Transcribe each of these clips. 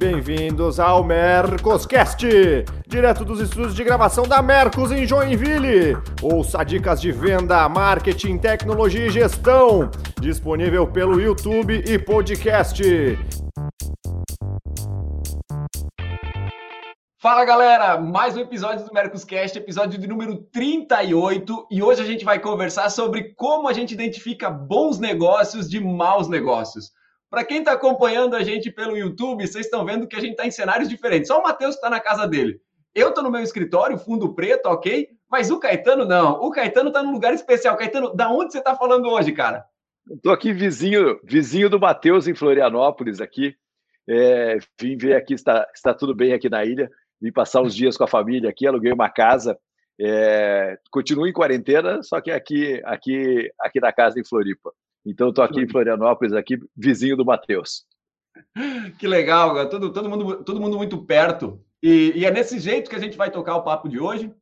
Bem-vindos ao Mercoscast, direto dos estúdios de gravação da Mercos em Joinville. Ouça dicas de venda, marketing, tecnologia e gestão, disponível pelo YouTube e podcast. Fala galera, mais um episódio do Mercoscast, episódio de número 38, e hoje a gente vai conversar sobre como a gente identifica bons negócios de maus negócios. Para quem está acompanhando a gente pelo YouTube, vocês estão vendo que a gente está em cenários diferentes. Só o Matheus está na casa dele. Eu estou no meu escritório, fundo preto, ok? Mas o Caetano não. O Caetano está num lugar especial. Caetano, da onde você está falando hoje, cara? Estou aqui vizinho, vizinho do Matheus em Florianópolis aqui. É, vim ver aqui está, está tudo bem aqui na ilha. Vim passar uns dias com a família aqui, aluguei uma casa. É, continuo em quarentena, só que aqui, aqui, aqui na casa em Floripa. Então, estou aqui em Florianópolis, aqui, vizinho do Matheus. Que legal, todo, todo, mundo, todo mundo muito perto. E, e, é nesse jeito que a gente vai tocar o papo de hoje.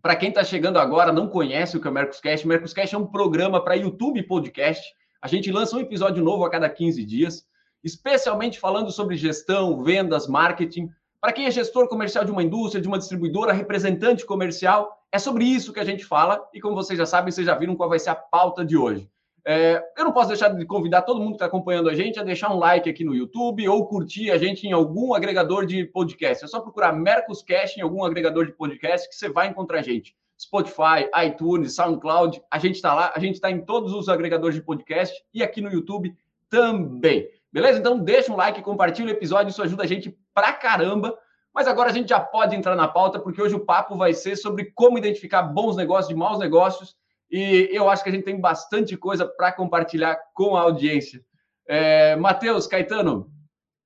Para quem está chegando agora, não conhece o que é o Mercoscast, o Mercoscast é um programa para YouTube podcast. A gente lança um episódio novo a cada 15 dias, especialmente falando sobre gestão, vendas, marketing. Para quem é gestor comercial de uma indústria, de uma distribuidora, representante comercial, é sobre isso que a gente fala. E como vocês já sabem, vocês já viram qual vai ser a pauta de hoje. É, eu não posso deixar de convidar todo mundo que está acompanhando a gente a deixar um like aqui no YouTube ou curtir a gente em algum agregador de podcast. É só procurar Mercoscast em algum agregador de podcast que você vai encontrar a gente. Spotify, iTunes, SoundCloud, a gente está lá, a gente está em todos os agregadores de podcast e aqui no YouTube também. Beleza? Então deixa um like, compartilha o episódio, isso ajuda a gente pra caramba. Mas agora a gente já pode entrar na pauta, porque hoje o papo vai ser sobre como identificar bons negócios de maus negócios e eu acho que a gente tem bastante coisa para compartilhar com a audiência. É, Matheus, Caetano,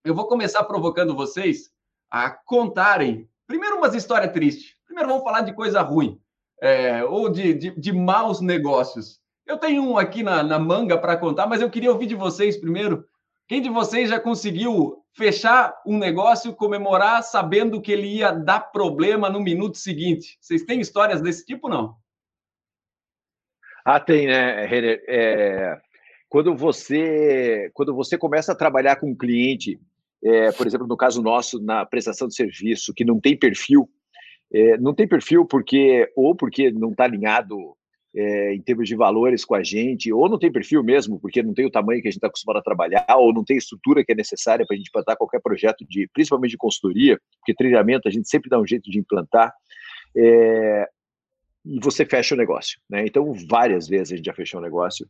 eu vou começar provocando vocês a contarem, primeiro, umas histórias tristes. Primeiro, vamos falar de coisa ruim, é, ou de, de, de, maus negócios. Eu tenho um aqui na, na manga para contar, mas eu queria ouvir de vocês primeiro. Quem de vocês já conseguiu fechar um negócio, comemorar, sabendo que ele ia dar problema no minuto seguinte? Vocês têm histórias desse tipo, não? Ah, tem, né, Renner? É, quando, você, quando você começa a trabalhar com um cliente, é, por exemplo, no caso nosso, na prestação de serviço, que não tem perfil, é, não tem perfil porque ou porque não está alinhado é, em termos de valores com a gente, ou não tem perfil mesmo, porque não tem o tamanho que a gente está acostumado a trabalhar, ou não tem estrutura que é necessária para a gente implantar qualquer projeto, de, principalmente de consultoria, porque treinamento a gente sempre dá um jeito de implantar. É, e você fecha o negócio. Né? Então, várias vezes a gente já fechou um negócio.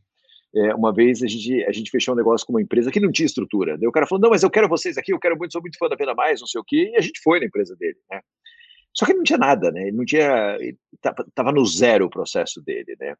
É, uma vez a gente, a gente fechou um negócio com uma empresa que não tinha estrutura. Daí o cara falou: Não, mas eu quero vocês aqui, eu quero muito, sou muito fã da Pena Mais, não sei o quê. E a gente foi na empresa dele. Né? Só que não tinha nada, né? Ele não tinha. Estava no zero o processo dele, né?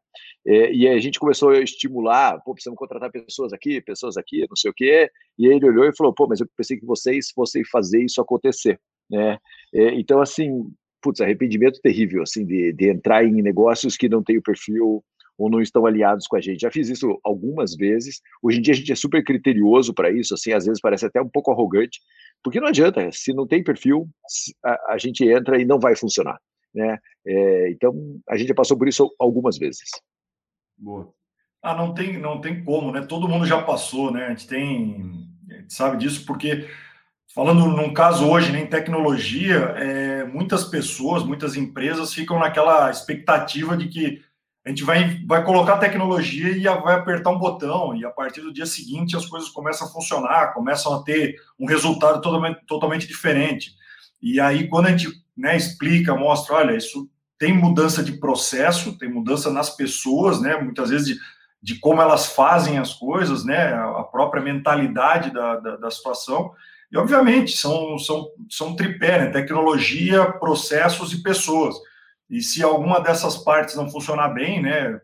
É, e a gente começou a estimular: pô, precisamos contratar pessoas aqui, pessoas aqui, não sei o quê. E ele olhou e falou: pô, mas eu pensei que vocês fossem fazer isso acontecer, né? É, então, assim, putz, arrependimento terrível, assim, de, de entrar em negócios que não têm o perfil ou não estão aliados com a gente. Já fiz isso algumas vezes. Hoje em dia a gente é super criterioso para isso, assim, às vezes parece até um pouco arrogante, porque não adianta, se não tem perfil, a, a gente entra e não vai funcionar, né? É, então a gente já passou por isso algumas vezes. Boa. Ah, não tem, não tem como, né? Todo mundo já passou, né? A gente tem, a gente sabe disso porque Falando num caso hoje né, em tecnologia, é, muitas pessoas, muitas empresas ficam naquela expectativa de que a gente vai, vai colocar tecnologia e vai apertar um botão, e a partir do dia seguinte as coisas começam a funcionar, começam a ter um resultado totalmente, totalmente diferente. E aí, quando a gente né, explica, mostra, olha, isso tem mudança de processo, tem mudança nas pessoas, né, muitas vezes de, de como elas fazem as coisas, né, a própria mentalidade da, da, da situação, e, obviamente, são, são, são tripé, né? tecnologia, processos e pessoas. E se alguma dessas partes não funcionar bem, né,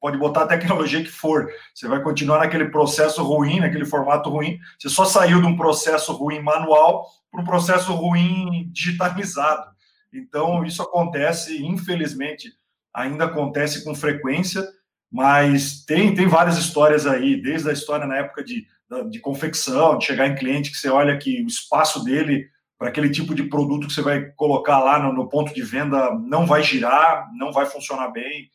pode botar a tecnologia que for, você vai continuar naquele processo ruim, naquele formato ruim. Você só saiu de um processo ruim manual para um processo ruim digitalizado. Então, isso acontece, infelizmente, ainda acontece com frequência, mas tem, tem várias histórias aí, desde a história na época de de confecção, de chegar em cliente que você olha que o espaço dele para aquele tipo de produto que você vai colocar lá no, no, ponto de venda não vai girar, não vai funcionar bem.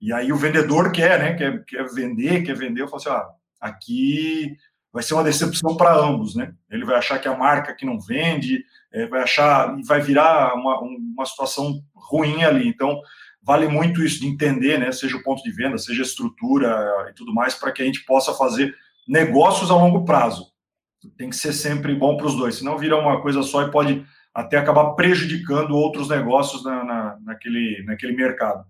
E aí o vendedor quer, né? Quer, quer vender, quer vender. Eu falo assim: ah, aqui vai ser uma decepção para ambos, né? Ele vai achar que a marca que não vende, é, vai achar vai virar uma, uma situação ruim ali. Então, vale muito isso de entender, né? Seja o ponto de venda, seja a estrutura e tudo mais, para que a gente possa fazer negócios a longo prazo. Tem que ser sempre bom para os dois, senão vira uma coisa só e pode até acabar prejudicando outros negócios na, na, naquele, naquele mercado.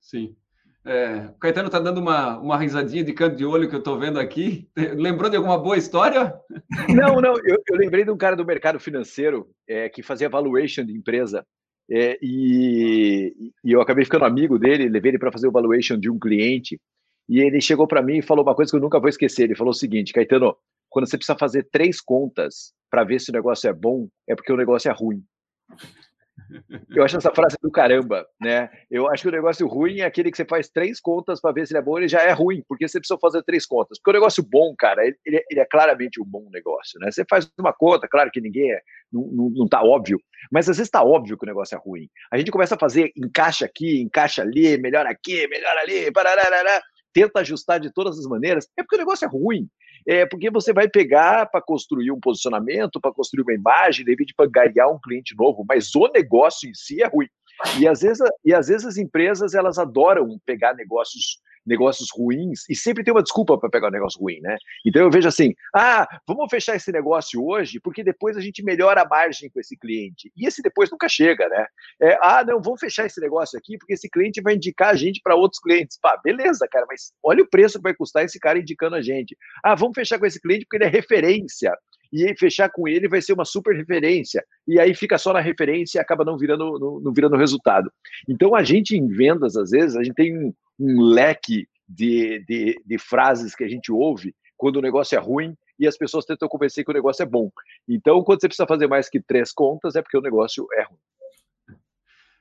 Sim. É, o Caetano está dando uma, uma risadinha de canto de olho que eu estou vendo aqui. Lembrou de alguma boa história? Não, não. Eu, eu lembrei de um cara do mercado financeiro é, que fazia valuation de empresa. É, e, e, eu acabei ficando amigo dele, levei ele para fazer o valuation de um cliente. E ele chegou para mim e falou uma coisa que eu nunca vou esquecer. Ele falou o seguinte: Caetano, quando você precisa fazer três contas para ver se o negócio é bom, é porque o negócio é ruim. Eu acho essa frase do caramba, né? Eu acho que o negócio ruim é aquele que você faz três contas para ver se ele é bom, ele já é ruim, porque você precisa fazer três contas. Porque o negócio bom, cara, ele, ele é claramente um bom negócio, né? Você faz uma conta, claro que ninguém é, não, não, tá óbvio, mas às vezes tá óbvio que o negócio é ruim. A gente começa a fazer encaixa aqui, encaixa ali, melhor aqui, melhor ali, tenta ajustar de todas as maneiras, é porque o negócio é ruim é porque você vai pegar para construir um posicionamento, para construir uma imagem, de repente para ganhar um cliente novo, mas o negócio em si é ruim. E às vezes, e às vezes as empresas elas adoram pegar negócios negócios ruins e sempre tem uma desculpa para pegar um negócio ruim, né? Então eu vejo assim: ah, vamos fechar esse negócio hoje, porque depois a gente melhora a margem com esse cliente. E esse depois nunca chega, né? É, ah, não, vamos fechar esse negócio aqui, porque esse cliente vai indicar a gente para outros clientes. Pá, beleza, cara, mas olha o preço que vai custar esse cara indicando a gente. Ah, vamos fechar com esse cliente porque ele é referência e fechar com ele vai ser uma super referência. E aí fica só na referência e acaba não virando, não, não virando resultado. Então a gente em vendas, às vezes, a gente tem um, um leque de, de, de frases que a gente ouve quando o negócio é ruim e as pessoas tentam convencer que o negócio é bom. Então, quando você precisa fazer mais que três contas, é porque o negócio é ruim.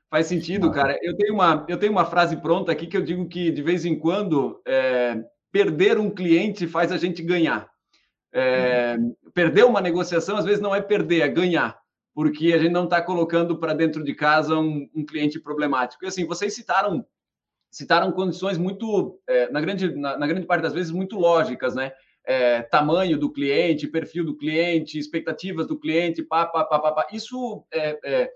Faz sentido, cara. Eu tenho uma, eu tenho uma frase pronta aqui que eu digo que de vez em quando é, perder um cliente faz a gente ganhar. É, perder uma negociação, às vezes, não é perder, é ganhar, porque a gente não está colocando para dentro de casa um, um, cliente problemático. E assim, vocês citaram citaram condições muito, é, na, grande, na, na, grande parte das vezes, muito lógicas, né? É, tamanho do cliente, perfil do cliente, expectativas do cliente, pá, pá, pá, pá, pá. Isso é, é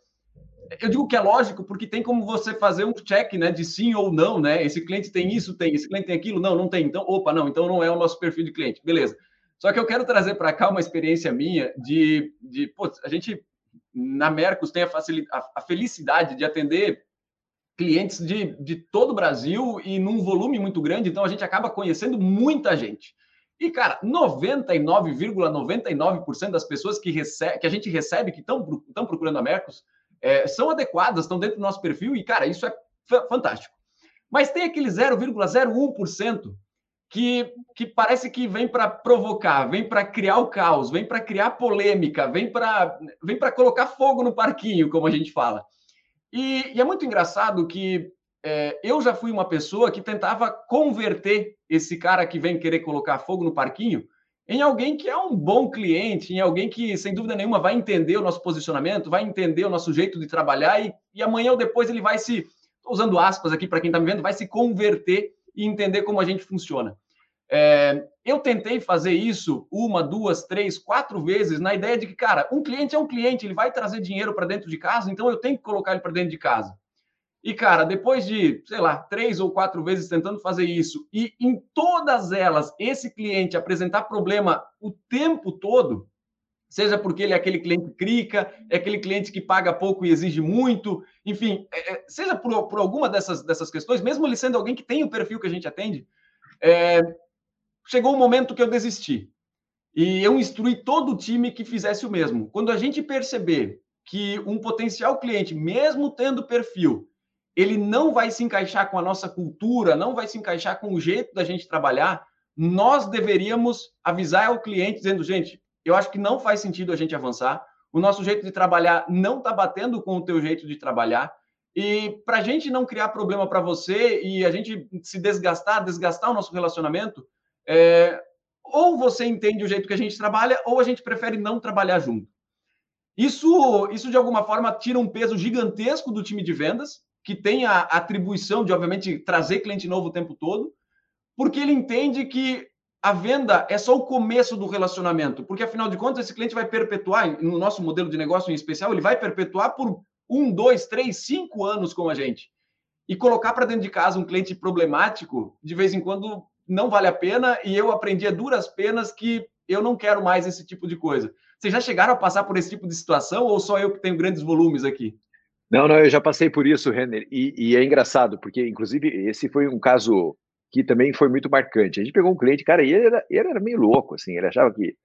eu digo que é lógico porque tem como você fazer um check, né, de sim ou não, né? Esse cliente tem isso, tem, esse cliente tem aquilo, não, não tem. Então, opa, não, então não é o nosso perfil de cliente. Beleza. Só que eu quero trazer para cá uma experiência minha de, de a gente na Mercos tem a, a, a felicidade de atender clientes de, de todo o Brasil e num volume muito grande, então a gente acaba conhecendo muita gente. E, cara, 99,99% ,99 das pessoas que, recebe, que a gente recebe, que estão procurando a Mercos, é, são adequadas, estão dentro do nosso perfil, e, cara, isso é fantástico. Mas tem aquele 0,01% que, que parece que vem para provocar, vem para criar o caos, vem para criar polêmica, vem para vem colocar fogo no parquinho, como a gente fala. E, e é muito engraçado que é, eu já fui uma pessoa que tentava converter esse cara que vem querer colocar fogo no parquinho em alguém que é um bom cliente, em alguém que, sem dúvida nenhuma, vai entender o nosso posicionamento, vai entender o nosso jeito de trabalhar e, e amanhã ou depois ele vai se, usando aspas aqui para quem está me vendo, vai se converter e entender como a gente funciona. É, eu tentei fazer isso uma, duas, três, quatro vezes na ideia de que, cara, um cliente é um cliente, ele vai trazer dinheiro para dentro de casa, então eu tenho que colocar ele para dentro de casa. E, cara, depois de, sei lá, três ou quatro vezes tentando fazer isso, e em todas elas esse cliente apresentar problema o tempo todo, seja porque ele é aquele cliente crica, é aquele cliente que paga pouco e exige muito, enfim, é, é seja por, por alguma dessas, dessas questões, mesmo ele sendo alguém que tem o perfil que a gente atende, é, chegou o um momento que eu desisti. E eu instruí todo o time que fizesse o mesmo. Quando a gente perceber que um potencial cliente, mesmo tendo perfil, ele não vai se encaixar com a nossa cultura, não vai se encaixar com o jeito da gente trabalhar, nós deveríamos avisar ao cliente dizendo, gente, eu acho que não faz sentido a gente avançar, o nosso jeito de trabalhar não está batendo com o teu jeito de trabalhar, e para a gente não criar problema para você e a gente se desgastar, desgastar o nosso relacionamento, é, ou você entende o jeito que a gente trabalha, ou a gente prefere não trabalhar junto. Isso, isso de alguma forma, tira um peso gigantesco do time de vendas, que tem a atribuição de, obviamente, trazer cliente novo o tempo todo, porque ele entende que a venda é só o começo do relacionamento, porque afinal de contas, esse cliente vai perpetuar, no nosso modelo de negócio em especial, ele vai perpetuar por um, dois, três, cinco anos com a gente. E colocar para dentro de casa um cliente problemático, de vez em quando, não vale a pena. E eu aprendi a duras penas que eu não quero mais esse tipo de coisa. Vocês já chegaram a passar por esse tipo de situação ou só eu que tenho grandes volumes aqui? Não, não, eu já passei por isso, Renner. E, e é engraçado, porque, inclusive, esse foi um caso que também foi muito marcante. A gente pegou um cliente, cara, e ele era, ele era meio louco, assim, ele achava que,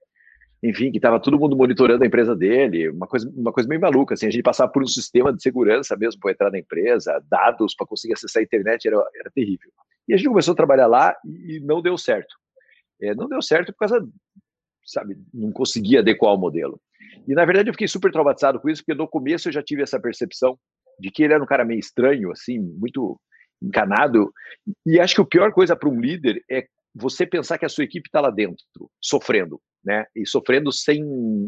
enfim, que estava todo mundo monitorando a empresa dele, uma coisa, uma coisa meio maluca, assim, a gente passava por um sistema de segurança mesmo para entrar na empresa, dados para conseguir acessar a internet, era, era terrível. E a gente começou a trabalhar lá e não deu certo. É, não deu certo por causa, sabe, não conseguia adequar o modelo. E, na verdade, eu fiquei super traumatizado com isso, porque no começo eu já tive essa percepção de que ele era um cara meio estranho, assim, muito encanado. E acho que a pior coisa para um líder é você pensar que a sua equipe está lá dentro, sofrendo, né? E sofrendo sem,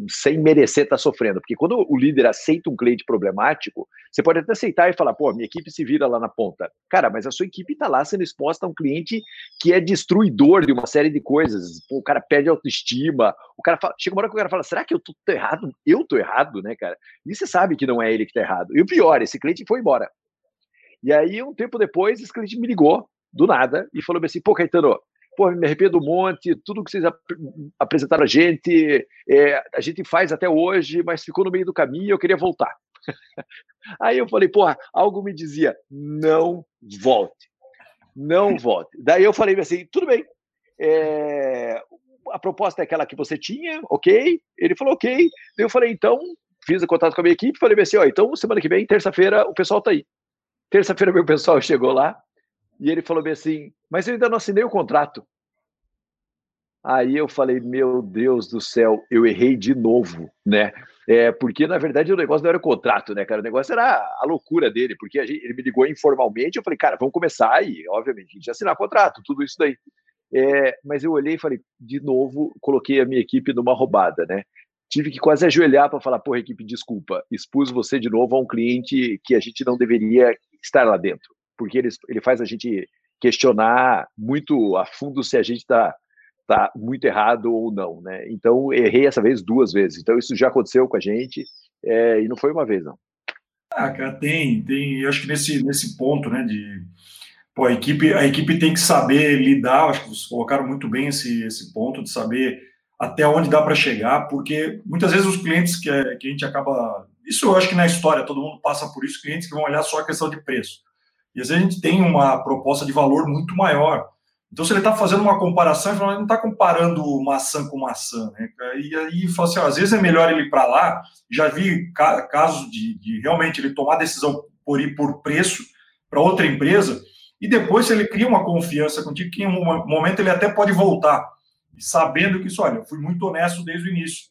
sem merecer estar tá sofrendo. Porque quando o líder aceita um cliente problemático, você pode até aceitar e falar, pô, minha equipe se vira lá na ponta. Cara, mas a sua equipe está lá sendo exposta a um cliente que é destruidor de uma série de coisas. Pô, o cara perde autoestima, o cara fala, chega uma hora que o cara fala, será que eu tô errado? Eu tô errado, né, cara? E você sabe que não é ele que tá errado. E o pior, esse cliente foi embora. E aí, um tempo depois, esse cliente me ligou, do nada, e falou assim: pô, Caetano, pô, me arrependo um monte, tudo que vocês ap apresentaram a gente, é, a gente faz até hoje, mas ficou no meio do caminho eu queria voltar. aí eu falei, porra, algo me dizia: não volte, não volte. Daí eu falei assim: tudo bem, é, a proposta é aquela que você tinha, ok? Ele falou, ok. Daí eu falei, então, fiz o contato com a minha equipe, falei assim, ó, então semana que vem, terça-feira, o pessoal tá aí. Terça-feira, meu pessoal chegou lá e ele falou bem assim: Mas eu ainda não assinei o contrato. Aí eu falei: Meu Deus do céu, eu errei de novo, né? É, porque na verdade o negócio não era o contrato, né, cara? O negócio era a loucura dele, porque gente, ele me ligou informalmente. Eu falei: Cara, vamos começar e, obviamente, a gente assinar contrato, tudo isso daí. É, mas eu olhei e falei: De novo, coloquei a minha equipe numa roubada, né? tive que quase ajoelhar para falar, porra, equipe, desculpa, expus você de novo a um cliente que a gente não deveria estar lá dentro, porque ele, ele faz a gente questionar muito a fundo se a gente está tá muito errado ou não, né? Então, errei essa vez duas vezes. Então, isso já aconteceu com a gente é, e não foi uma vez, não. Ah, cara, tem, tem. Eu acho que nesse, nesse ponto, né, de pô, a equipe, a equipe tem que saber lidar. Acho que vocês colocaram muito bem esse, esse ponto de saber até onde dá para chegar, porque muitas vezes os clientes que, que a gente acaba. Isso eu acho que na história todo mundo passa por isso, clientes que vão olhar só a questão de preço. E às vezes a gente tem uma proposta de valor muito maior. Então, se ele está fazendo uma comparação, ele não está comparando maçã com maçã. Né? E aí, assim, às vezes é melhor ele ir para lá. Já vi casos de, de realmente ele tomar decisão por ir por preço para outra empresa, e depois, se ele cria uma confiança contigo, que em um momento ele até pode voltar sabendo que isso, olha, eu fui muito honesto desde o início.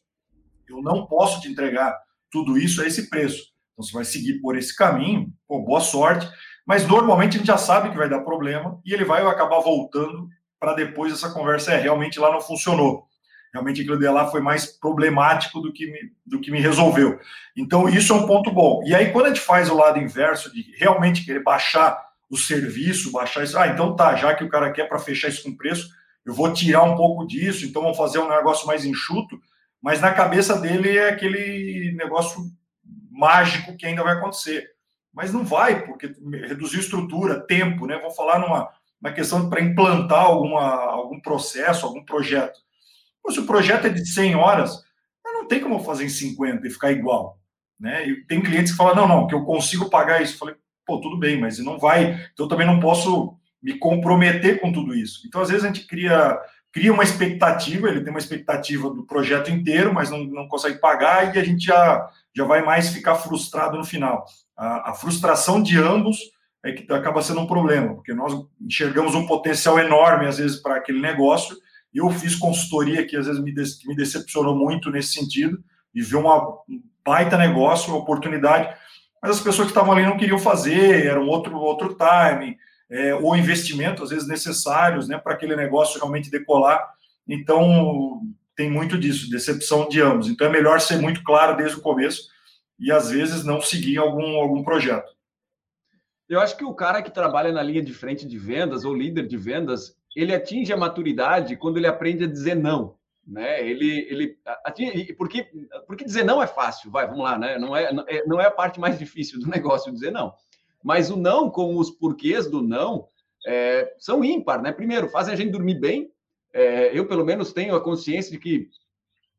Eu não posso te entregar tudo isso a esse preço. Então você vai seguir por esse caminho, pô, boa sorte. Mas normalmente a gente já sabe que vai dar problema e ele vai acabar voltando para depois essa conversa é realmente lá não funcionou. Realmente aquilo de lá foi mais problemático do que, me, do que me resolveu. Então, isso é um ponto bom. E aí, quando a gente faz o lado inverso, de realmente querer baixar o serviço, baixar isso, ah, então tá, já que o cara quer para fechar isso com preço, eu vou tirar um pouco disso, então vamos fazer um negócio mais enxuto, mas na cabeça dele é aquele negócio mágico que ainda vai acontecer. Mas não vai, porque reduziu estrutura, tempo, né? Vou falar numa, uma questão para implantar alguma, algum processo, algum projeto. Pô, se o projeto é de 100 horas, não tem como fazer em 50 e ficar igual. Né? E tem clientes que falam, não, não, que eu consigo pagar isso. Eu falei, pô, tudo bem, mas não vai. Então eu também não posso me comprometer com tudo isso. Então, às vezes, a gente cria, cria uma expectativa, ele tem uma expectativa do projeto inteiro, mas não, não consegue pagar, e a gente já, já vai mais ficar frustrado no final. A, a frustração de ambos é que acaba sendo um problema, porque nós enxergamos um potencial enorme, às vezes, para aquele negócio. Eu fiz consultoria que, às vezes, me, me decepcionou muito nesse sentido, e ver uma um baita negócio, uma oportunidade, mas as pessoas que estavam ali não queriam fazer, era um outro, outro timing, é, ou investimento, às vezes necessários, né, para aquele negócio realmente decolar. Então, tem muito disso, decepção de ambos. Então, é melhor ser muito claro desde o começo e, às vezes, não seguir algum, algum projeto. Eu acho que o cara que trabalha na linha de frente de vendas ou líder de vendas, ele atinge a maturidade quando ele aprende a dizer não. Né? Ele, ele atinge, porque, porque dizer não é fácil, vai, vamos lá, né? Não é, não é a parte mais difícil do negócio dizer não. Mas o não, com os porquês do não, é, são ímpar, né? Primeiro, fazem a gente dormir bem. É, eu, pelo menos, tenho a consciência de que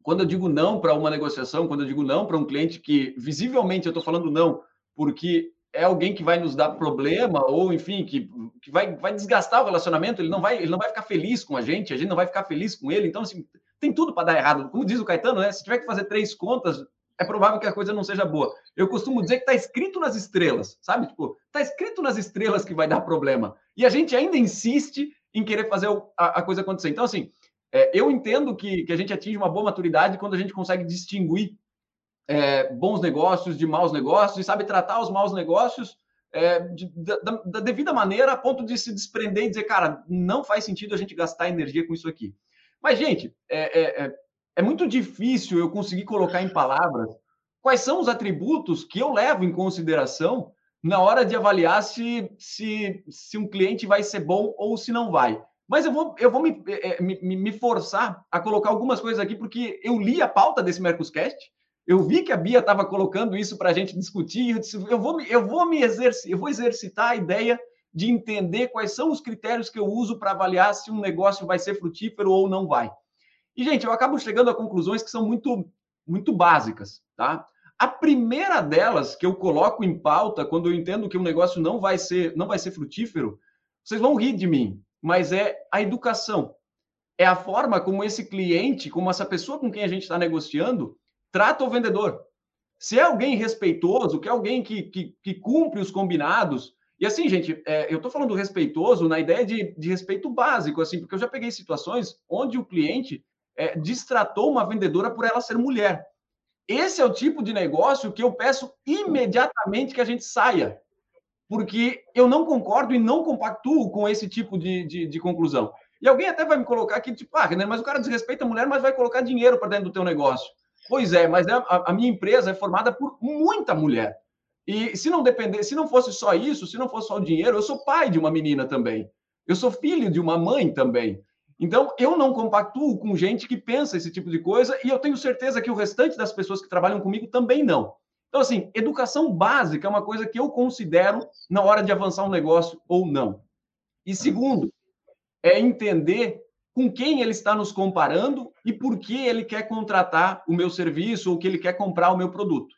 quando eu digo não para uma negociação, quando eu digo não para um cliente que visivelmente eu estou falando não, porque é alguém que vai nos dar problema ou enfim que, que vai, vai desgastar o relacionamento ele não vai ele não vai ficar feliz com a gente a gente não vai ficar feliz com ele então assim tem tudo para dar errado como diz o Caetano né se tiver que fazer três contas é provável que a coisa não seja boa. Eu costumo dizer que está escrito nas estrelas sabe? Tipo está escrito nas estrelas que vai dar problema. E a gente ainda insiste em querer fazer a, coisa acontecer. Então assim é, eu entendo que, que a gente atinge uma boa maturidade quando a gente consegue distinguir é, bons negócios de maus negócios e sabe tratar os maus negócios é, de, da, da, devida maneira a ponto de se desprender e dizer, cara, não faz sentido a gente gastar energia com isso aqui. Mas, gente, é, é, é, é muito difícil eu conseguir colocar em palavras quais são os atributos que eu levo em consideração na hora de avaliar se, se, se um cliente vai ser bom ou se não vai. Mas eu vou, eu vou me, é, me, me forçar a colocar algumas coisas aqui, porque eu li a pauta desse Mercoscast, eu vi que a Bia estava colocando isso para a gente discutir. Eu, disse, eu, vou, eu vou me exercitar, eu vou exercitar a ideia de entender quais são os critérios que eu uso para avaliar se um negócio vai ser frutífero ou não vai. E, gente, eu acabo chegando a conclusões que são muito, muito básicas, tá? A primeira delas que eu coloco em pauta quando eu entendo que um negócio não vai ser, não vai ser frutífero, vocês vão rir de mim, mas é a educação. É a forma como esse cliente, como essa pessoa com quem a gente está negociando, trata o vendedor. Se é alguém respeitoso, que é alguém que, que, que cumpre os combinados. E assim, gente, é, eu estou falando respeitoso na ideia de, de respeito básico, assim, porque eu já peguei situações onde o cliente é, distratou uma vendedora por ela ser mulher. Esse é o tipo de negócio que eu peço imediatamente que a gente saia, porque eu não concordo e não compactuo com esse tipo de, de, de conclusão. E alguém até vai me colocar aqui, tipo, ah, mas o cara desrespeita a mulher, mas vai colocar dinheiro para dentro do teu negócio. Pois é, mas é, a, a minha empresa é formada por muita mulher. E se não depender, se não fosse só isso, se não fosse só o dinheiro, eu sou pai de uma menina também. Eu sou filho de uma mãe também. Então, eu não compactuo com gente que pensa esse tipo de coisa e eu tenho certeza que o restante das pessoas que trabalham comigo também não. Então, assim, educação básica é uma coisa que eu considero na hora de avançar um negócio ou não. E segundo, é entender com quem ele está nos comparando e por que ele quer contratar o meu serviço ou que ele quer comprar o meu produto.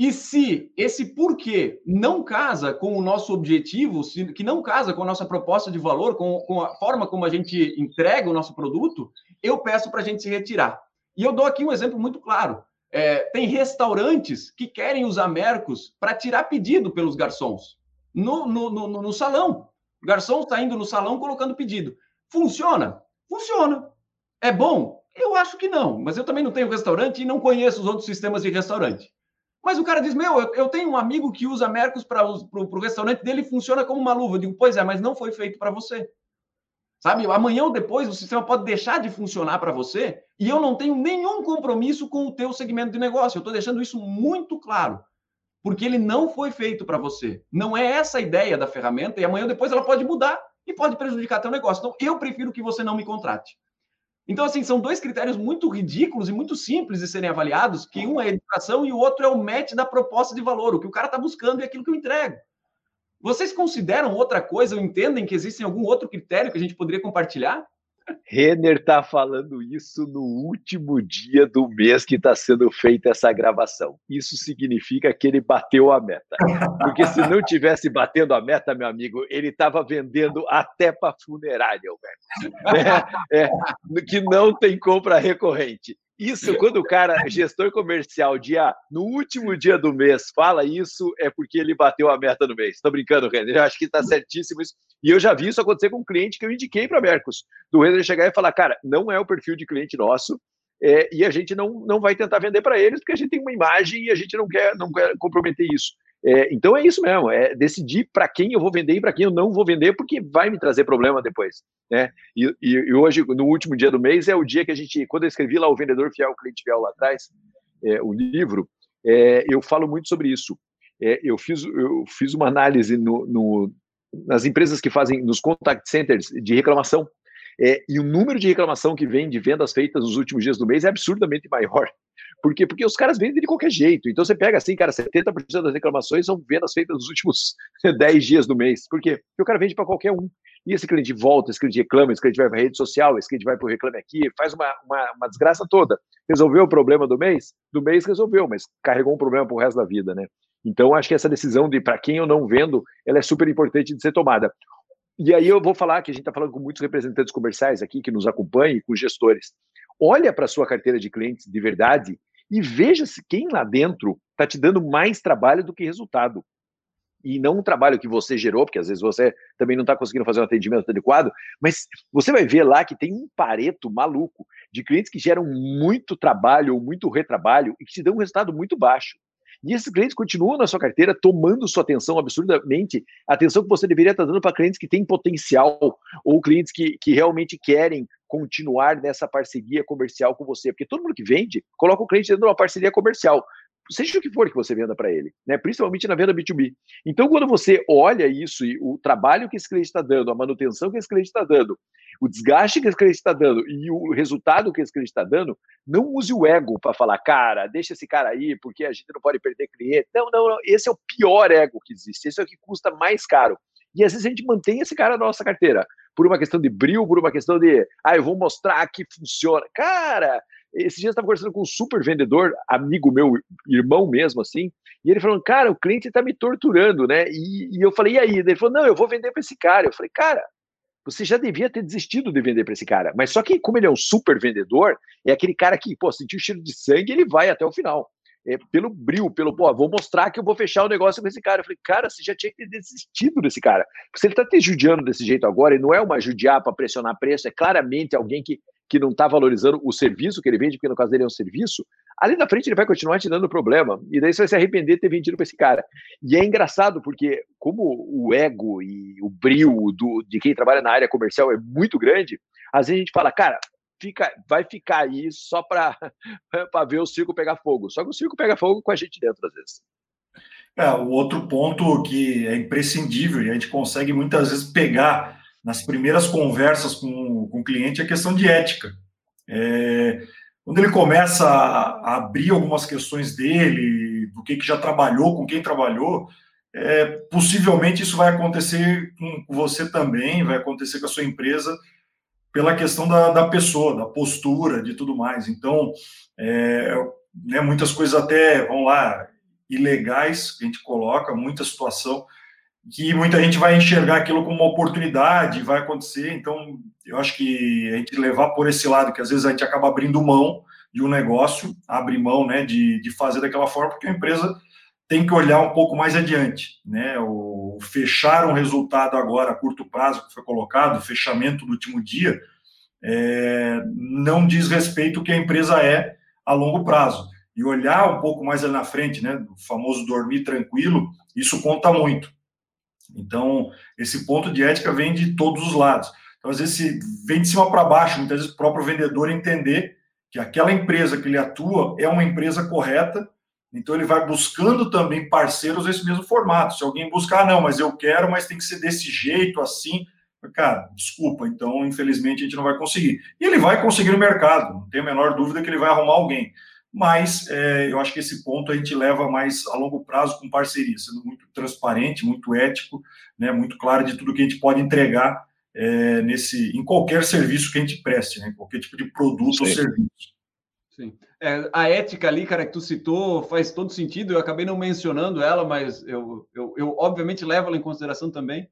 E se esse porquê não casa com o nosso objetivo, se, que não casa com a nossa proposta de valor, com, com a forma como a gente entrega o nosso produto, eu peço para a gente se retirar. E eu dou aqui um exemplo muito claro. É, tem restaurantes que querem usar Mercos para tirar pedido pelos garçons no, no, no, no salão. O garçom está indo no salão colocando pedido. Funciona? Funciona. É bom? Eu acho que não, mas eu também não tenho restaurante e não conheço os outros sistemas de restaurante. Mas o cara diz: Meu, eu, eu tenho um amigo que usa Mercos para o restaurante dele funciona como uma luva. Eu digo: Pois é, mas não foi feito para você. Sabe, amanhã ou depois o sistema pode deixar de funcionar para você e eu não tenho nenhum compromisso com o teu segmento de negócio. Eu estou deixando isso muito claro, porque ele não foi feito para você. Não é essa a ideia da ferramenta e amanhã ou depois ela pode mudar e pode prejudicar teu negócio. Então, eu prefiro que você não me contrate. Então, assim, são dois critérios muito ridículos e muito simples de serem avaliados, que um é a educação e o outro é o match da proposta de valor, o que o cara está buscando e aquilo que eu entrego. Vocês consideram outra coisa ou entendem que existe algum outro critério que a gente poderia compartilhar? Renner está falando isso no último dia do mês que está sendo feita essa gravação. Isso significa que ele bateu a meta. Porque se não tivesse batendo a meta, meu amigo, ele estava vendendo até para funerária, é, é, que não tem compra recorrente. Isso, quando o cara, gestor comercial, dia, no último dia do mês, fala isso, é porque ele bateu a meta do mês. Estou brincando, Renner. Eu acho que está certíssimo isso. E eu já vi isso acontecer com um cliente que eu indiquei para Mercos. Do Renner chegar e falar, cara, não é o perfil de cliente nosso, é, e a gente não, não vai tentar vender para eles, porque a gente tem uma imagem e a gente não quer, não quer comprometer isso. É, então é isso mesmo, é decidir para quem eu vou vender e para quem eu não vou vender, porque vai me trazer problema depois. Né? E, e, e, hoje, no último dia do mês, é o dia que a gente, quando eu escrevi lá o Vendedor Fiel, o Cliente Fiel lá atrás, é, o livro, é, eu falo muito sobre isso. É, eu, fiz, eu fiz uma análise no, no, nas empresas que fazem nos contact centers de reclamação. É, e o número de reclamação que vem de vendas feitas nos últimos dias do mês é absurdamente maior. Por quê? Porque os caras vendem de qualquer jeito. Então você pega assim, cara, 70% das reclamações são vendas feitas nos últimos 10 dias do mês. Por quê? Porque o cara vende para qualquer um. E esse cliente volta, esse cliente reclama, esse cliente vai para rede social, esse cliente vai para o Reclame Aqui, faz uma, uma, uma, desgraça toda. Resolveu o problema do mês? Do mês resolveu, mas carregou um problema para o resto da vida, né? Então, acho que essa decisão de para quem eu não vendo, ela é super importante de ser tomada. E aí eu vou falar que a gente está falando com muitos representantes comerciais aqui que nos acompanham e com gestores. Olha para a sua carteira de clientes de verdade e veja se quem lá dentro está te dando mais trabalho do que resultado e não um trabalho que você gerou, porque às vezes você também não está conseguindo fazer um atendimento adequado, mas você vai ver lá que tem um pareto maluco de clientes que geram muito trabalho ou muito retrabalho e que te dão um resultado muito baixo. E esses clientes continuam na sua carteira tomando sua atenção absurdamente, atenção que você deveria estar dando para clientes que têm potencial ou clientes que, que realmente querem continuar nessa parceria comercial com você. Porque todo mundo que vende coloca o cliente dentro de uma parceria comercial seja o que for que você venda para ele, né? principalmente na venda B2B. Então, quando você olha isso e o trabalho que esse cliente está dando, a manutenção que esse cliente está dando, o desgaste que esse cliente está dando e o resultado que esse cliente está dando, não use o ego para falar, cara, deixa esse cara aí, porque a gente não pode perder cliente. Não, não, não. Esse é o pior ego que existe. Esse é o que custa mais caro. E às vezes a gente mantém esse cara na nossa carteira por uma questão de brilho, por uma questão de, ah, eu vou mostrar que funciona. Cara, esse dia eu estava conversando com um super vendedor, amigo meu, irmão mesmo, assim, e ele falou, cara, o cliente está me torturando, né? E, e, eu falei, e aí? Ele falou, não, eu vou vender para esse cara. Eu falei, cara, você já devia ter desistido de vender para esse cara. Mas só que, como ele é um super vendedor, é aquele cara que, pô, sentiu o cheiro de sangue, ele vai até o final. É, pelo brilho, pelo, pô, vou mostrar que eu vou fechar o negócio com esse cara. Eu falei, cara, você já tinha que ter desistido desse cara. Se ele está te judiando desse jeito agora, e não é uma judiar para pressionar preço, é claramente alguém que que não está valorizando o serviço que ele vende, porque no caso dele é um serviço, ali na frente ele vai continuar te dando problema. E daí você vai se arrepender de ter vendido para esse cara. E é engraçado, porque como o ego e o brilho do, de quem trabalha na área comercial é muito grande, às vezes a gente fala, cara, fica, vai ficar aí só para ver o circo pegar fogo. Só que o circo pega fogo com a gente dentro, às vezes. É, o outro ponto que é imprescindível e a gente consegue muitas vezes pegar nas primeiras conversas com, com o cliente é a questão de ética. É, quando ele começa a, abrir algumas questões dele, do que, que já trabalhou, com quem trabalhou, é, possivelmente isso vai acontecer com você também, vai acontecer com a sua empresa, pela questão da, da pessoa, da postura, de tudo mais. Então, é, né, muitas coisas até, vão lá, ilegais que a gente coloca, muita situação que muita gente vai enxergar aquilo como uma oportunidade, vai acontecer. Então, eu acho que a gente levar por esse lado, que às vezes a gente acaba abrindo mão de um negócio, abre mão né, de, de fazer daquela forma, porque a empresa tem que olhar um pouco mais adiante. Né? O fechar um resultado agora a curto prazo, que foi colocado, o fechamento do último dia, é, não diz respeito ao que a empresa é a longo prazo. E olhar um pouco mais ali na frente, né, o famoso dormir tranquilo, isso conta muito. Então, esse ponto de ética vem de todos os lados. Então, às vezes, vem de cima para baixo, muitas vezes o próprio vendedor entender que aquela empresa que ele atua é uma empresa correta, então ele vai buscando também parceiros nesse mesmo formato. Se alguém buscar, ah, não, mas eu quero, mas tem que ser desse jeito, assim, cara, desculpa, então infelizmente a gente não vai conseguir. E ele vai conseguir no mercado, não tem a menor dúvida que ele vai arrumar alguém mas é, eu acho que esse ponto a gente leva mais a longo prazo com parceria, sendo muito transparente, muito ético, né, muito claro de tudo que a gente pode entregar é, nesse, em qualquer serviço que a gente preste, né, qualquer tipo de produto Sim. ou serviço. Sim. É, a ética ali, cara, que tu citou, faz todo sentido. Eu acabei não mencionando ela, mas eu, eu, eu obviamente levo ela em consideração também.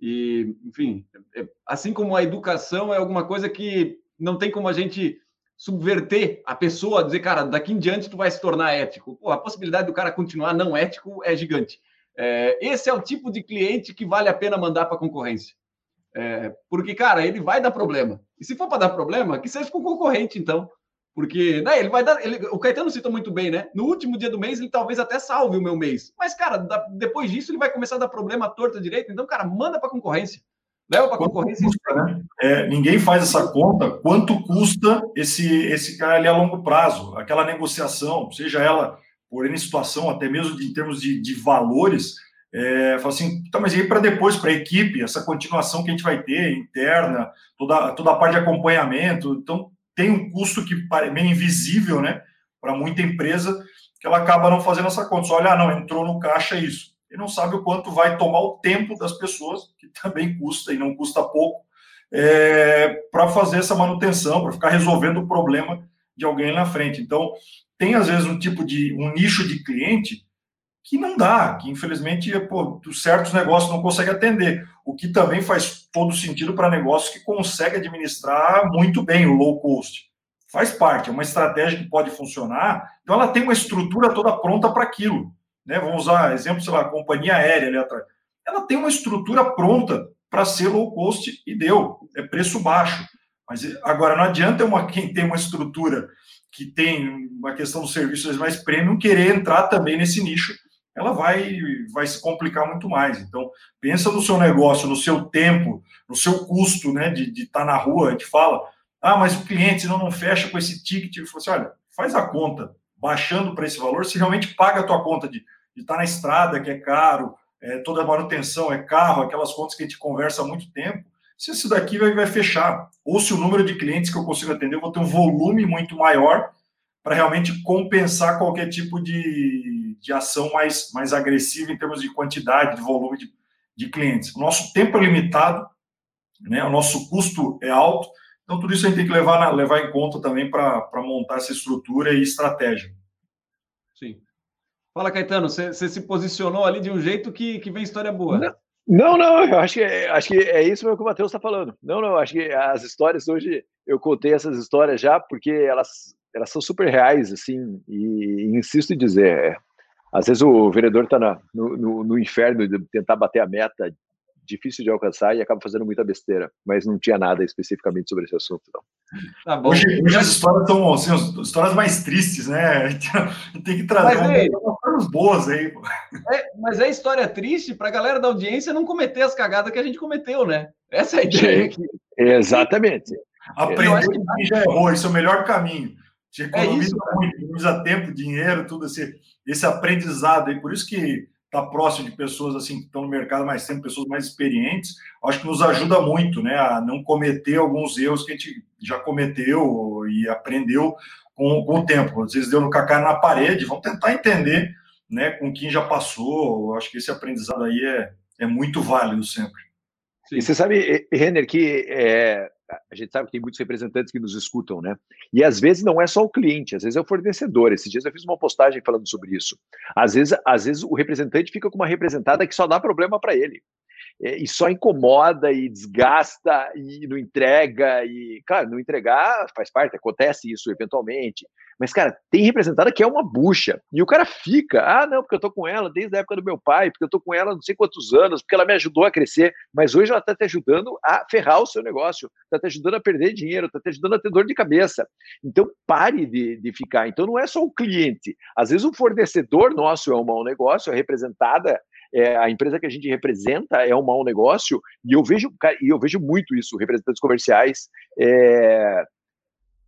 E, enfim, é, assim como a educação é alguma coisa que não tem como a gente subverter a pessoa, dizer, cara, daqui em diante tu vai se tornar ético. Pô, a possibilidade do cara continuar não ético é gigante. É, esse é o tipo de cliente que vale a pena mandar para concorrência. É, porque, cara, ele vai dar problema. E se for para dar problema, que seja com o concorrente, então. Porque, né, ele vai dar. Ele, o Caetano citou muito bem, né? No último dia do mês, ele talvez até salve o meu mês. Mas, cara, da, depois disso, ele vai começar a dar problema à torta direita. Então, cara, manda para a concorrência. Leva para concorrência. Custa, né? é, ninguém faz essa conta. Quanto custa esse, esse cara ali a longo prazo? Aquela negociação, seja ela por N situação, até mesmo de, em termos de, de valores, É, fala assim, tá, mas e aí para depois, para a equipe, essa continuação que a gente vai ter, interna, toda, toda a parte de acompanhamento, então tem um custo que é meio invisível, né, para muita empresa, que ela acaba não fazendo essa conta. Só olha, ah, não, entrou no caixa isso. E não sabe o quanto vai tomar o tempo das pessoas, que também custa e não custa pouco, é, para fazer essa manutenção, para ficar resolvendo o problema de alguém na frente. Então, tem às vezes um tipo de um nicho de cliente que não dá, que infelizmente pô, certos negócios não consegue atender. O que também faz todo sentido para negócios que conseguem administrar muito bem o low cost. Faz parte, é uma estratégia que pode funcionar. Então ela tem uma estrutura toda pronta para aquilo. Né? Vamos usar exemplo, sei lá, a companhia aérea ali atrás. Ela tem uma estrutura pronta para ser low cost e deu, é preço baixo. Mas agora não adianta uma, quem tem uma estrutura que tem uma questão dos serviços mais premium querer entrar também nesse nicho ela vai, vai se complicar muito mais. Então, pensa no seu negócio, no seu tempo, no seu custo né, de estar tá na rua. A gente fala, ah, mas o cliente, senão não fecha com esse ticket. Eu falo assim, olha, faz a conta, baixando para esse valor, se realmente paga a tua conta de, estar tá na estrada, que é caro, é, toda a manutenção é carro, aquelas contas que a gente conversa há muito tempo, se isso daqui vai, vai fechar. Ou se o número de clientes que eu consigo atender, eu vou ter um volume muito maior para realmente compensar qualquer tipo de, de ação mais, mais agressiva em termos de quantidade, de volume de, de clientes. O nosso tempo é limitado, né? o nosso custo é alto, então tudo isso a gente tem que levar, levar em conta também para montar essa estrutura e estratégia. Sim. Fala, Caetano, você, se posicionou ali de um jeito que, que vem história boa. Não. Não, não, eu acho que, acho que é isso que o Matheus está falando. Não, não, acho que as histórias hoje, eu contei essas histórias já, porque elas, elas são super reais, assim, e, e insisto em dizer, é, às vezes o vereador está no, no, no, inferno de tentar bater a meta, difícil de alcançar e acaba fazendo muita besteira, mas não tinha nada especificamente sobre esse assunto, não. Tá bom. Hoje, hoje as histórias são assim, histórias mais tristes, né? Tem que trazer umas boas aí. É, mas é história triste para a galera da audiência não cometer as cagadas que a gente cometeu, né? Essa é a ideia aqui. Exatamente. Aprender que... que já errou, esse é o melhor caminho. Te economiza é muito, economiza tempo, dinheiro, tudo esse, esse aprendizado aí. Por isso que está próximo de pessoas assim que estão no mercado mais tempo, pessoas mais experientes, acho que nos ajuda muito, né, a não cometer alguns erros que a gente já cometeu e aprendeu com, com o tempo. Às vezes deu no cacá na parede, vamos tentar entender, né, com quem já passou. Acho que esse aprendizado aí é, é muito válido sempre. Sim. E você sabe, Renner, que é, a gente sabe que tem muitos representantes que nos escutam, né? E às vezes não é só o cliente, às vezes é o fornecedor. Esses dias eu fiz uma postagem falando sobre isso. Às vezes, às vezes o representante fica com uma representada que só dá problema para ele. É, e só incomoda e desgasta e não entrega e, claro, não entregar faz parte, acontece isso eventualmente. Mas, cara, tem representada que é uma bucha. E o cara fica, ah, não, porque eu tô com ela desde a época do meu pai, porque eu tô com ela não sei quantos anos, porque ela me ajudou a crescer. Mas hoje ela tá te ajudando a ferrar o seu negócio, tá te ajudando a perder dinheiro, tá te ajudando a ter dor de cabeça. Então, pare de, de ficar. Então, não é só o cliente. Às vezes, o fornecedor nosso é um mau negócio, a representada é, a empresa que a gente representa é um mau negócio, e eu vejo, e eu vejo muito isso, representantes comerciais é,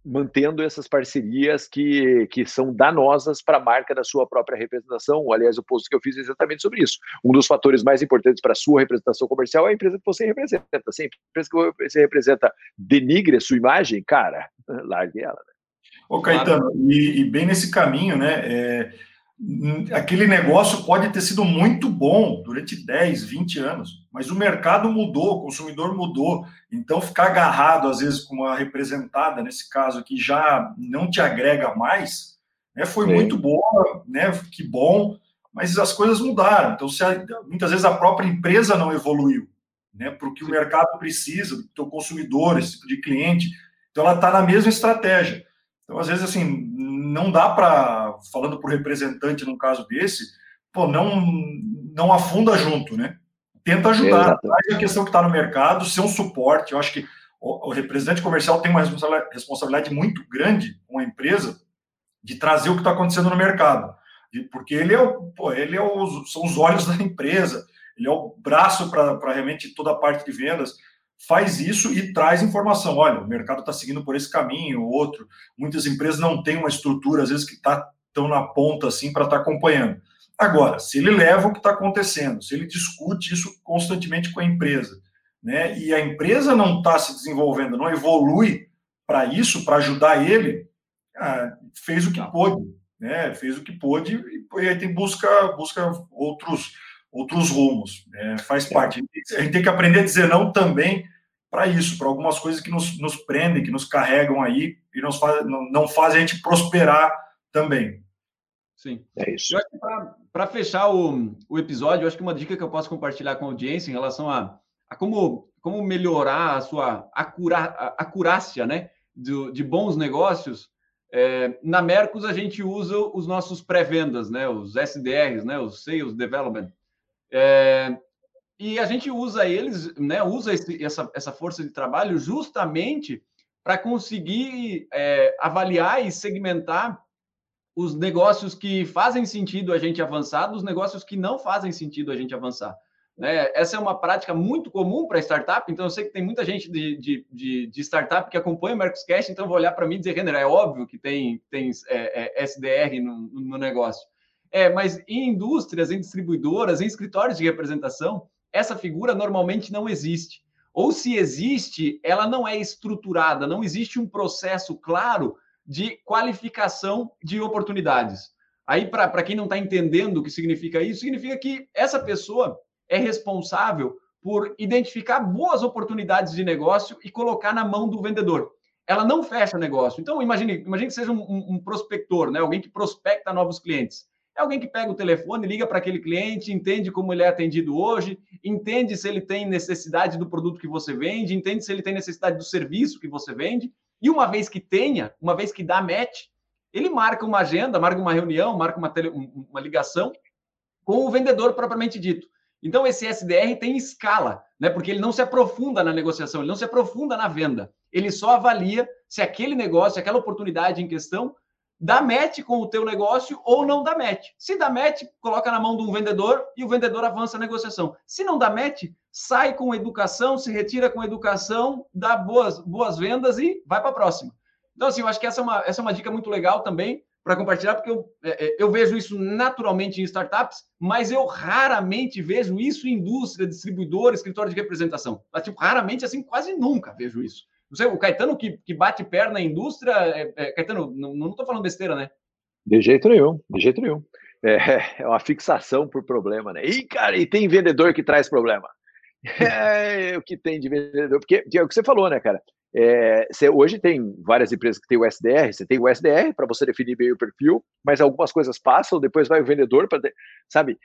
mantendo essas parcerias que, que são danosas para a marca da sua própria representação. Aliás, o post que eu fiz é exatamente sobre isso. Um dos fatores mais importantes para a sua representação comercial é a empresa que você representa. Se a empresa que você representa denigre a sua imagem, cara, largue ela. Né? Ô, Caetano, e, e, bem nesse caminho, né? É aquele negócio pode ter sido muito bom durante 10, 20 anos, mas o mercado mudou, o consumidor mudou. Então, ficar agarrado, às vezes, com uma representada, nesse caso aqui, já não te agrega mais, né, foi Sim. muito boa, né, que bom, mas as coisas mudaram. Então, se a, muitas vezes a própria empresa não evoluiu né, para o que o mercado precisa, do teu consumidor, esse tipo de cliente. Então, ela está na mesma estratégia. Então, às vezes, assim, não dá para, falando por representante num caso desse, pô, não, não afunda junto, né? Tenta ajudar, traz a questão que está no mercado, ser um suporte. Eu acho que o, o representante comercial tem uma responsabilidade muito grande com a empresa de trazer o que está acontecendo no mercado. Porque ele é o, pô, ele é o, são os olhos da empresa, ele é o braço para realmente toda a parte de vendas faz isso e traz informação. Olha, o mercado está seguindo por esse caminho, outro. Muitas empresas não têm uma estrutura, às vezes, que está tão na ponta assim para estar tá acompanhando. Agora, se ele leva o que está acontecendo, se ele discute isso constantemente com a empresa, né, e a empresa não está se desenvolvendo, não evolui para isso, para ajudar ele, ah, fez o que pôde, né, fez o que pôde e aí tem busca, busca outros, outros rumos, né, faz parte. A gente tem que aprender a dizer não também para isso, para algumas coisas que nos, nos prendem, que nos carregam aí e nos faz, não, não fazem a gente prosperar também. Sim. É isso. Para fechar o, o episódio, eu acho que uma dica que eu posso compartilhar com a audiência em relação a, a como, como melhorar a sua acura, a, acurácia né, de, de bons negócios. É, na Mercos, a gente usa os nossos pré-vendas, né, os SDRs, né, os Sales Development. É, e a gente usa eles, né, usa esse, essa, essa força de trabalho justamente para conseguir é, avaliar e segmentar os negócios que fazem sentido a gente avançar dos negócios que não fazem sentido a gente avançar. Né? Essa é uma prática muito comum para startup, então eu sei que tem muita gente de, de, de, de startup que acompanha o Mercoscast, então vou olhar para mim e dizer, Renner, é óbvio que tem, tem é, é, SDR no, no negócio. É, mas em indústrias, em distribuidoras, em escritórios de representação, essa figura normalmente não existe. Ou se existe, ela não é estruturada, não existe um processo claro de qualificação de oportunidades. Aí, para quem não está entendendo o que significa isso, significa que essa pessoa é responsável por identificar boas oportunidades de negócio e colocar na mão do vendedor. Ela não fecha negócio. Então, imagine, imagine que seja um, um prospector, né? alguém que prospecta novos clientes. É alguém que pega o telefone, liga para aquele cliente, entende como ele é atendido hoje, entende se ele tem necessidade do produto que você vende, entende se ele tem necessidade do serviço que você vende e uma vez que tenha, uma vez que dá match, ele marca uma agenda, marca uma reunião, marca uma, tele, uma ligação com o vendedor propriamente dito. Então, esse SDR tem escala, né? porque ele não se aprofunda na negociação, ele não se aprofunda na venda. Ele só avalia se aquele negócio, aquela oportunidade em questão dá match com o teu negócio ou não dá match. Se dá match, coloca na mão de um vendedor e o vendedor avança a negociação. Se não dá match, sai com educação, se retira com educação, dá boas, boas vendas e vai para a próxima. Então, assim, eu acho que essa é uma, essa é uma dica muito legal também para compartilhar, porque eu, é, é, eu vejo isso naturalmente em startups, mas eu raramente vejo isso em indústria, distribuidor, escritório de representação. Tipo, raramente, assim, quase nunca vejo isso. Não sei, o Caetano que, que bate perna na indústria, é, é, Caetano, não estou falando besteira, né? De jeito nenhum, de jeito nenhum. É, é uma fixação por problema, né? E, cara, e tem vendedor que traz problema. É, o que tem de vendedor? Porque, é o que você falou, né, cara? É, você, hoje tem várias empresas que tem o SDR, você tem o SDR para você definir bem o perfil, mas algumas coisas passam, depois vai o vendedor para, sabe?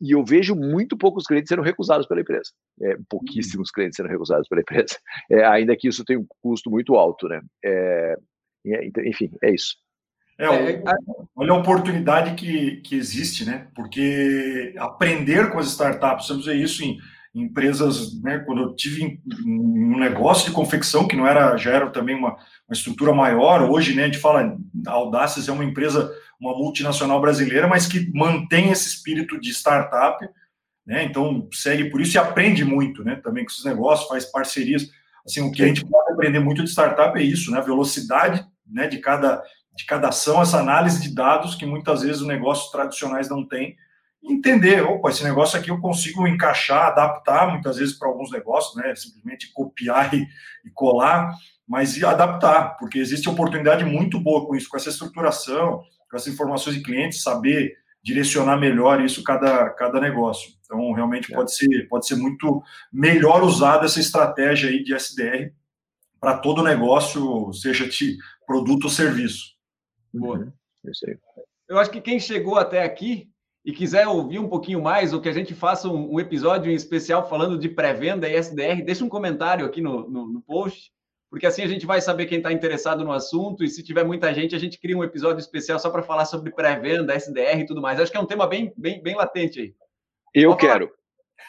E eu vejo muito poucos clientes sendo recusados pela empresa, é, pouquíssimos clientes sendo recusados pela empresa, é, ainda que isso tenha um custo muito alto, né? É, enfim, é isso. É, é olha a oportunidade que, que existe, né? Porque aprender com as startups, vamos ver isso em empresas, né, quando eu tive um negócio de confecção, que não era, já era também uma, uma estrutura maior, hoje, né, a gente fala, a Audaces é uma empresa, uma multinacional brasileira, mas que mantém esse espírito de startup, né, então segue por isso e aprende muito, né, também com esses negócios, faz parcerias, assim, o que a gente pode aprender muito de startup é isso, né, a velocidade, né, de cada, de cada ação, essa análise de dados que muitas vezes os negócios tradicionais não têm, entender, opa, esse negócio aqui eu consigo encaixar, adaptar muitas vezes para alguns negócios, né? Simplesmente copiar e, e colar, mas adaptar, porque existe oportunidade muito boa com isso, com essa estruturação, com essas informações de clientes, saber direcionar melhor isso cada, cada negócio. Então, realmente é. pode ser pode ser muito melhor usada essa estratégia aí de SDR para todo negócio, seja de produto ou serviço. Boa. Uhum. Eu acho que quem chegou até aqui e quiser ouvir um pouquinho mais, ou que a gente faça um, um episódio em especial falando de pré-venda e SDR, deixa um comentário aqui no, no, no post, porque assim a gente vai saber quem está interessado no assunto, e se tiver muita gente, a gente cria um episódio especial só para falar sobre pré-venda, SDR e tudo mais. Acho que é um tema bem, bem, bem latente aí. Eu quero. Falar?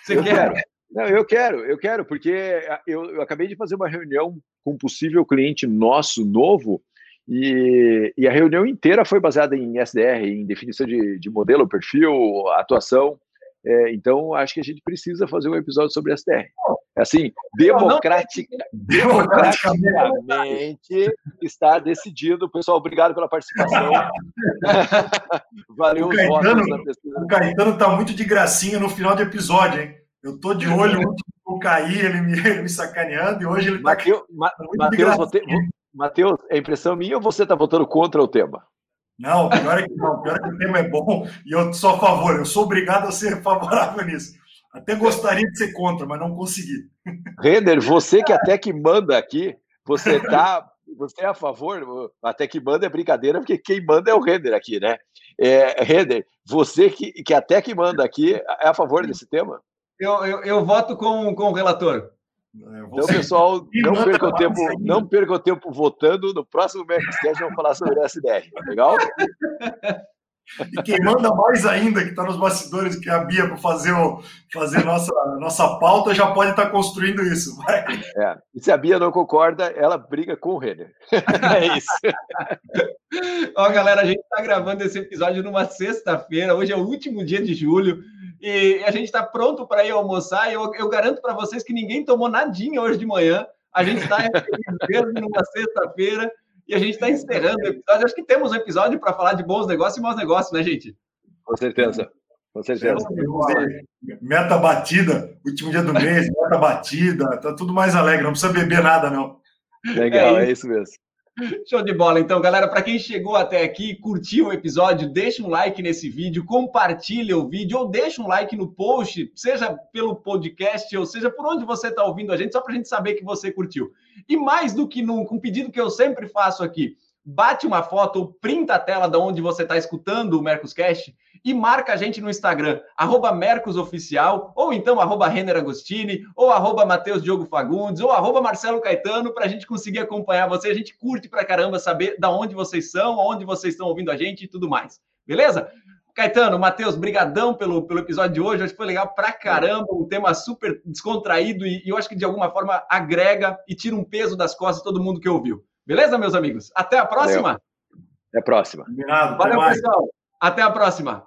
Você eu quer? Quero. Não, eu quero, eu quero, porque eu, eu acabei de fazer uma reunião com um possível cliente nosso novo, e, e, a reunião inteira foi baseada em SDR, em definição de, de modelo, perfil, atuação. É, então, acho que a gente precisa fazer um episódio sobre SDR. Assim, democratic, democraticamente está decidido. Pessoal, obrigado pela participação. Valeu o Caetano, O Caetano está muito de gracinha no final de episódio, hein? Eu estou de olho no cair, ele me, ele me sacaneando, e hoje ele está. Mateus, Mateus, é impressão minha ou você está votando contra o tema? Não, pior é que não, pior é que o tema é bom e eu sou a favor, eu sou obrigado a ser favorável nisso. Até gostaria de ser contra, mas não consegui. Renner, você que até que manda aqui, você tá, você é a favor? Até que manda é brincadeira, porque quem manda é o Renner aqui, né? É, Renner, você que, que até que manda aqui é a favor desse tema? Eu, eu, eu voto com, com o relator. É, então, pessoal, não perca, o tempo, não perca o tempo votando. No próximo Mercoscast vamos falar sobre SDR. Legal? E quem manda mais ainda, que está nos bastidores, que é a Bia, para fazer, o, fazer nossa, nossa pauta, já pode estar tá construindo isso. Vai. É. E se a Bia não concorda, ela briga com o Renner. é isso. Ó, galera, a gente está gravando esse episódio numa sexta-feira. Hoje é o último dia de julho. E a gente está pronto para ir almoçar. E eu, eu garanto para vocês que ninguém tomou nadinha hoje de manhã. A gente está mesmo numa sexta-feira. E a gente está encerrando o episódio. Acho que temos um episódio para falar de bons negócios e maus negócios, né, gente? Com certeza. Com certeza. Meta batida, último dia do mês, meta batida, tá tudo mais alegre, não precisa beber nada, não. Legal, é isso, é isso mesmo. Show de bola. Então, galera, para quem chegou até aqui, curtiu o episódio, deixa um like nesse vídeo, compartilha o vídeo ou deixa um like no post, seja pelo podcast ou seja por onde você está ouvindo a gente, só para a gente saber que você curtiu. E mais do que nunca, um pedido que eu sempre faço aqui, bate uma foto ou printa a tela de onde você está escutando o Mercoscast e marca a gente no Instagram, arroba Mercosoficial, ou então arroba Renner Agostini, ou arroba Matheus Diogo Fagundes, ou arroba Marcelo Caetano, para a gente conseguir acompanhar você. A gente curte pra caramba saber da onde vocês são, onde vocês estão ouvindo a gente e tudo mais. Beleza? Caetano, Matheus, brigadão pelo, pelo episódio de hoje. Acho que foi legal pra caramba, um tema super descontraído e, e eu acho que de alguma forma agrega e tira um peso das costas de todo mundo que ouviu. Beleza, meus amigos? Até a próxima. Valeu. Até a próxima. Combinado. Valeu, pessoal. Até a próxima.